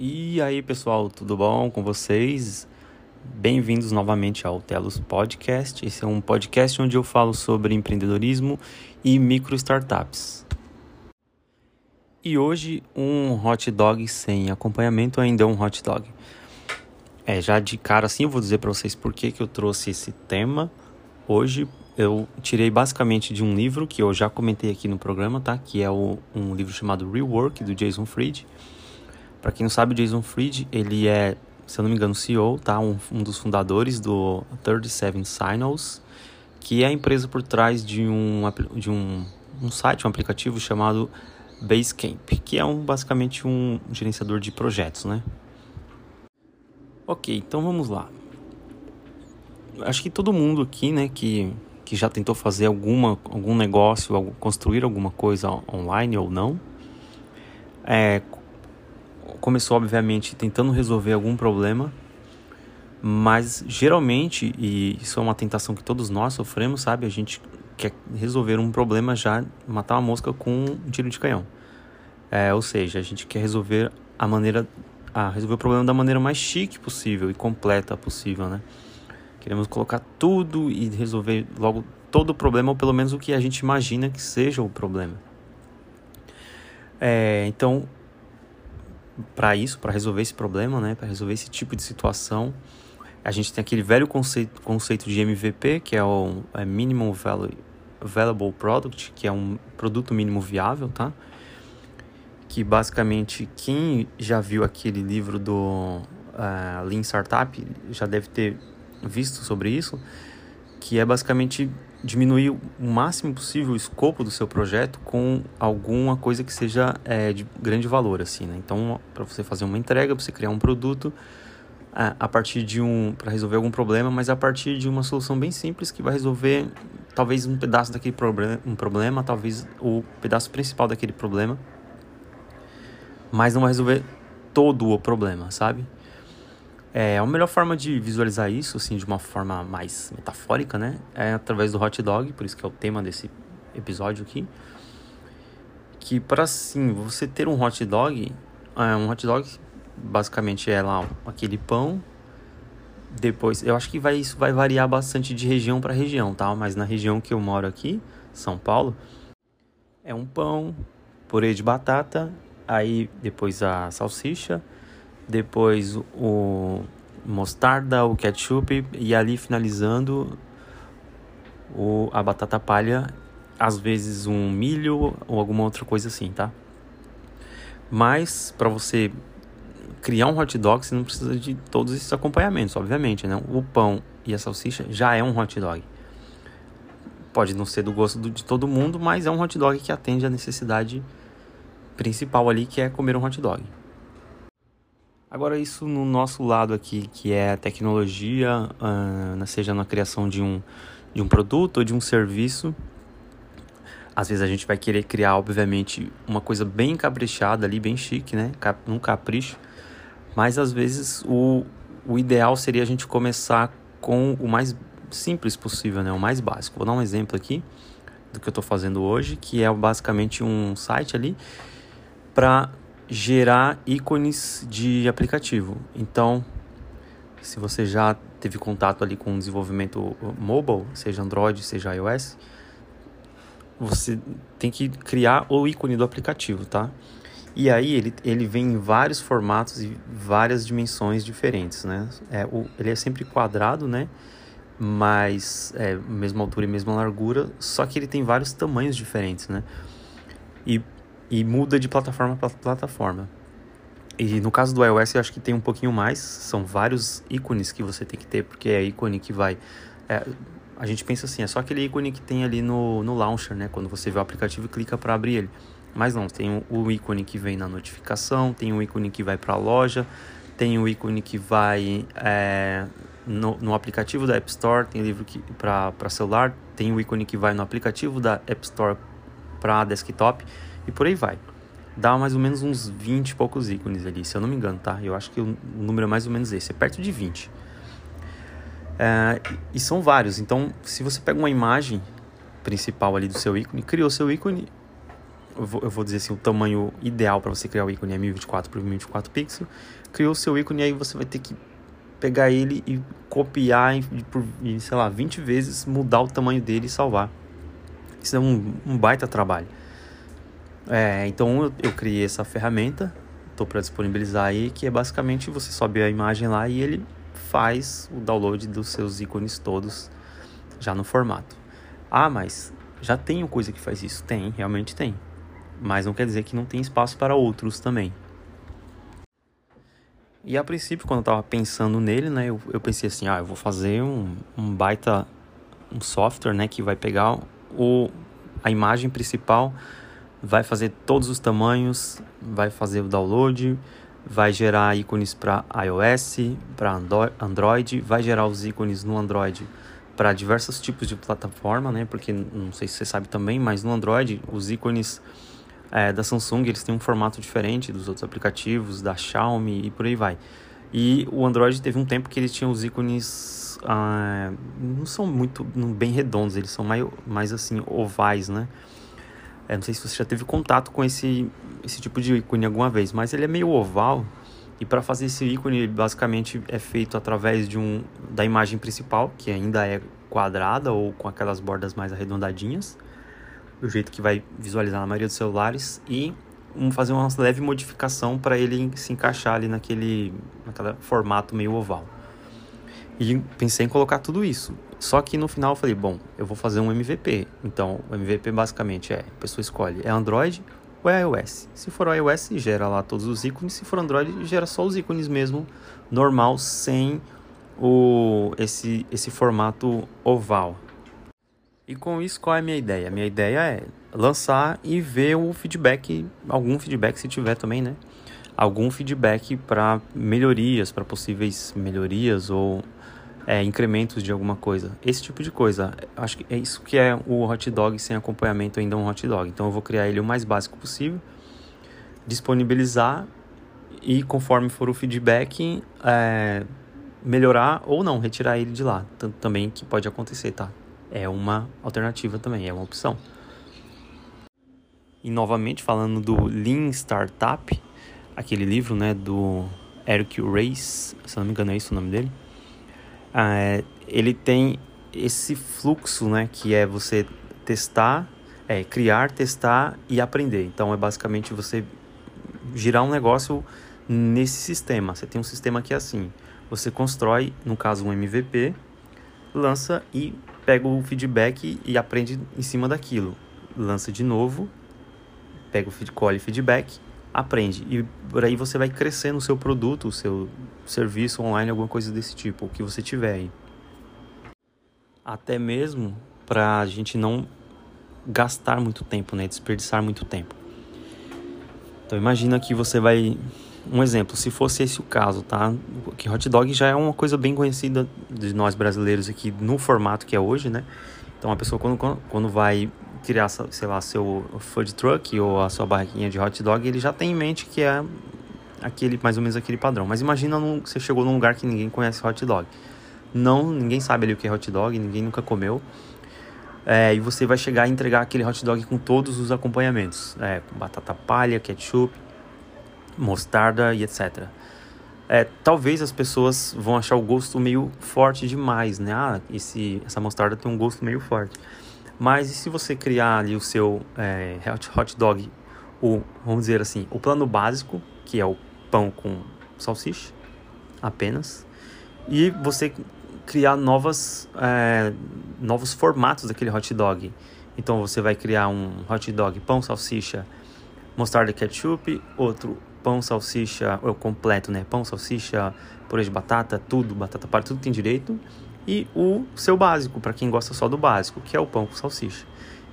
E aí, pessoal, tudo bom com vocês? Bem-vindos novamente ao Telos Podcast. Esse é um podcast onde eu falo sobre empreendedorismo e micro startups. E hoje um hot dog sem acompanhamento ainda é um hot dog. É, já de cara assim eu vou dizer para vocês por que, que eu trouxe esse tema. Hoje eu tirei basicamente de um livro que eu já comentei aqui no programa, tá? Que é o, um livro chamado Rework do Jason Fried para quem não sabe, o Jason Fried, ele é, se eu não me engano, CEO, tá? Um, um dos fundadores do 37 Signals, que é a empresa por trás de um, de um, um site, um aplicativo chamado Basecamp, que é um, basicamente um gerenciador de projetos, né? Ok, então vamos lá. Acho que todo mundo aqui, né, que, que já tentou fazer alguma, algum negócio, construir alguma coisa online ou não, é, começou, obviamente, tentando resolver algum problema, mas geralmente, e isso é uma tentação que todos nós sofremos, sabe? A gente quer resolver um problema já, matar uma mosca com um tiro de canhão. É, ou seja, a gente quer resolver a maneira, a resolver o problema da maneira mais chique possível e completa possível, né? Queremos colocar tudo e resolver logo todo o problema, ou pelo menos o que a gente imagina que seja o problema. É, então, para isso, para resolver esse problema, né, para resolver esse tipo de situação, a gente tem aquele velho conceito, conceito de MVP, que é o é Minimum Value, Valuable Product, que é um produto mínimo viável, tá? Que basicamente quem já viu aquele livro do uh, Lean Startup já deve ter visto sobre isso, que é basicamente diminuir o máximo possível o escopo do seu projeto com alguma coisa que seja é, de grande valor assim né? então para você fazer uma entrega para você criar um produto a, a partir de um para resolver algum problema mas a partir de uma solução bem simples que vai resolver talvez um pedaço daquele problema um problema talvez o pedaço principal daquele problema mas não vai resolver todo o problema sabe é, a melhor forma de visualizar isso, assim, de uma forma mais metafórica, né? É através do hot dog, por isso que é o tema desse episódio aqui. Que para assim, você ter um hot dog, é, um hot dog basicamente é lá aquele pão. Depois, eu acho que vai, isso vai variar bastante de região para região, tá? Mas na região que eu moro aqui, São Paulo, é um pão, purê de batata, aí depois a salsicha, depois o mostarda, o ketchup e ali finalizando o, a batata palha, às vezes um milho ou alguma outra coisa assim, tá? Mas para você criar um hot dog, você não precisa de todos esses acompanhamentos, obviamente, né? O pão e a salsicha já é um hot dog. Pode não ser do gosto de todo mundo, mas é um hot dog que atende a necessidade principal ali, que é comer um hot dog. Agora, isso no nosso lado aqui, que é a tecnologia, uh, seja na criação de um, de um produto ou de um serviço, às vezes a gente vai querer criar, obviamente, uma coisa bem caprichada ali, bem chique, né? Um capricho. Mas às vezes o, o ideal seria a gente começar com o mais simples possível, né? O mais básico. Vou dar um exemplo aqui do que eu estou fazendo hoje, que é basicamente um site ali para gerar ícones de aplicativo. Então, se você já teve contato ali com desenvolvimento mobile, seja Android, seja iOS, você tem que criar o ícone do aplicativo, tá? E aí ele, ele vem em vários formatos e várias dimensões diferentes, né? É, o, ele é sempre quadrado, né? Mas é mesma altura e mesma largura, só que ele tem vários tamanhos diferentes, né? E e muda de plataforma para plataforma. E no caso do iOS eu acho que tem um pouquinho mais, são vários ícones que você tem que ter, porque é ícone que vai. É, a gente pensa assim, é só aquele ícone que tem ali no, no launcher, né? Quando você vê o aplicativo e clica para abrir ele. Mas não, tem o, o, ícone que vem na notificação, tem o ícone que vai para a loja, tem o ícone que vai é, no, no, aplicativo da App Store, tem livro para celular, tem o ícone que vai no aplicativo da App Store para desktop e por aí vai. Dá mais ou menos uns 20 e poucos ícones ali, se eu não me engano, tá? Eu acho que o número é mais ou menos esse, é perto de 20. É, e são vários, então se você pega uma imagem principal ali do seu ícone, criou seu ícone, eu vou, eu vou dizer assim, o tamanho ideal para você criar o ícone é 1024 por 1024 pixels. Criou seu ícone, aí você vai ter que pegar ele e copiar por, sei lá, 20 vezes, mudar o tamanho dele e salvar. Isso é um, um baita trabalho. É, então eu, eu criei essa ferramenta, estou para disponibilizar aí, que é basicamente você sobe a imagem lá e ele faz o download dos seus ícones todos já no formato. Ah, mas já tem coisa que faz isso? Tem, realmente tem. Mas não quer dizer que não tem espaço para outros também. E a princípio, quando eu estava pensando nele, né, eu, eu pensei assim, ah, eu vou fazer um, um baita um software, né, que vai pegar o, a imagem principal, vai fazer todos os tamanhos, vai fazer o download, vai gerar ícones para iOS, para Android, vai gerar os ícones no Android para diversos tipos de plataforma, né? Porque não sei se você sabe também, mas no Android os ícones é, da Samsung eles têm um formato diferente dos outros aplicativos, da Xiaomi e por aí vai. E o Android teve um tempo que ele tinha os ícones ah, não são muito bem redondos, eles são mais, mais assim ovais, né? É, não sei se você já teve contato com esse, esse tipo de ícone alguma vez, mas ele é meio oval e para fazer esse ícone basicamente é feito através de um da imagem principal, que ainda é quadrada ou com aquelas bordas mais arredondadinhas, do jeito que vai visualizar na maioria dos celulares e um, fazer uma leve modificação para ele se encaixar ali naquele, naquele formato meio oval. E pensei em colocar tudo isso. Só que no final eu falei, bom, eu vou fazer um MVP. Então, o MVP basicamente é, a pessoa escolhe, é Android ou é iOS. Se for iOS, gera lá todos os ícones. Se for Android, gera só os ícones mesmo, normal, sem o esse, esse formato oval. E com isso, qual é a minha ideia? A minha ideia é lançar e ver o feedback, algum feedback se tiver também, né? Algum feedback para melhorias, para possíveis melhorias ou é, incrementos de alguma coisa. Esse tipo de coisa. Acho que é isso que é o hot dog sem acompanhamento ainda é um hot dog. Então eu vou criar ele o mais básico possível, disponibilizar e conforme for o feedback, é, melhorar ou não, retirar ele de lá. Também que pode acontecer, tá? É uma alternativa também, é uma opção. E novamente falando do Lean Startup, aquele livro, né, do Eric Reis, se não me engano é isso o nome dele é, ele tem esse fluxo, né, que é você testar, é, criar, testar e aprender. Então é basicamente você girar um negócio nesse sistema. Você tem um sistema que é assim: você constrói, no caso, um MVP, lança e pega o feedback e aprende em cima daquilo. Lança de novo, pega o colhe feedback, aprende. E por aí você vai crescer no seu produto, o seu serviço online, alguma coisa desse tipo, o que você tiver aí. Até mesmo para a gente não gastar muito tempo, né? Desperdiçar muito tempo. Então imagina que você vai um exemplo, se fosse esse o caso, tá? Que hot dog já é uma coisa bem conhecida de nós brasileiros aqui no formato que é hoje, né? Então a pessoa quando, quando vai criar, sei lá, seu food truck ou a sua barraquinha de hot dog, ele já tem em mente que é aquele mais ou menos aquele padrão. Mas imagina num, você chegou num lugar que ninguém conhece hot dog. Não, ninguém sabe ali o que é hot dog, ninguém nunca comeu. É, e você vai chegar e entregar aquele hot dog com todos os acompanhamentos, é, com batata palha, ketchup, mostarda e etc. É, talvez as pessoas vão achar o gosto meio forte demais, né? Ah, esse, essa mostarda tem um gosto meio forte. Mas e se você criar ali o seu é, hot dog, o, vamos dizer assim, o plano básico, que é o pão com salsicha, apenas, e você criar novas, é, novos formatos daquele hot dog. Então você vai criar um hot dog pão, salsicha, mostarda ketchup, outro pão, salsicha, ou completo, né? Pão, salsicha, purê de batata, tudo, batata para tudo tem direito e o seu básico, para quem gosta só do básico, que é o pão com salsicha.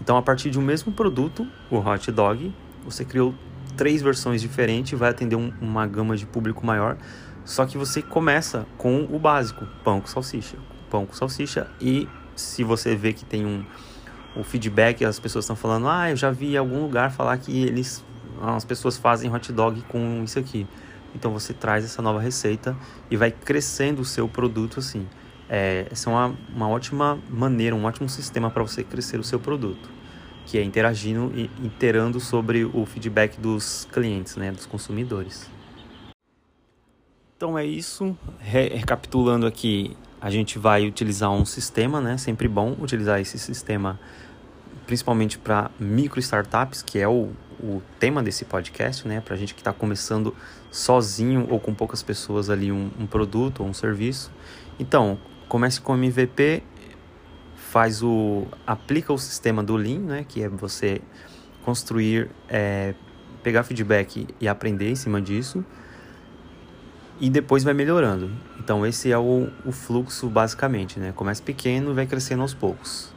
Então, a partir de um mesmo produto, o hot dog, você criou três versões diferentes, vai atender um, uma gama de público maior. Só que você começa com o básico, pão com salsicha, pão com salsicha e se você vê que tem um o feedback, as pessoas estão falando, ah, eu já vi em algum lugar falar que eles as pessoas fazem hot dog com isso aqui. Então você traz essa nova receita e vai crescendo o seu produto assim. É, essa é uma, uma ótima maneira, um ótimo sistema para você crescer o seu produto. Que é interagindo e interando sobre o feedback dos clientes, né, dos consumidores. Então é isso. Re recapitulando aqui, a gente vai utilizar um sistema, né? Sempre bom utilizar esse sistema, principalmente para micro startups, que é o, o tema desse podcast, né? Para a gente que está começando sozinho ou com poucas pessoas ali um, um produto ou um serviço. Então, comece com MVP, faz o aplica o sistema do Lean, né? Que é você construir, é, pegar feedback e aprender em cima disso e depois vai melhorando. Então esse é o, o fluxo basicamente, né? Começa pequeno vai crescendo aos poucos.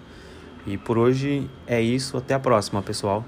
E por hoje é isso, até a próxima, pessoal.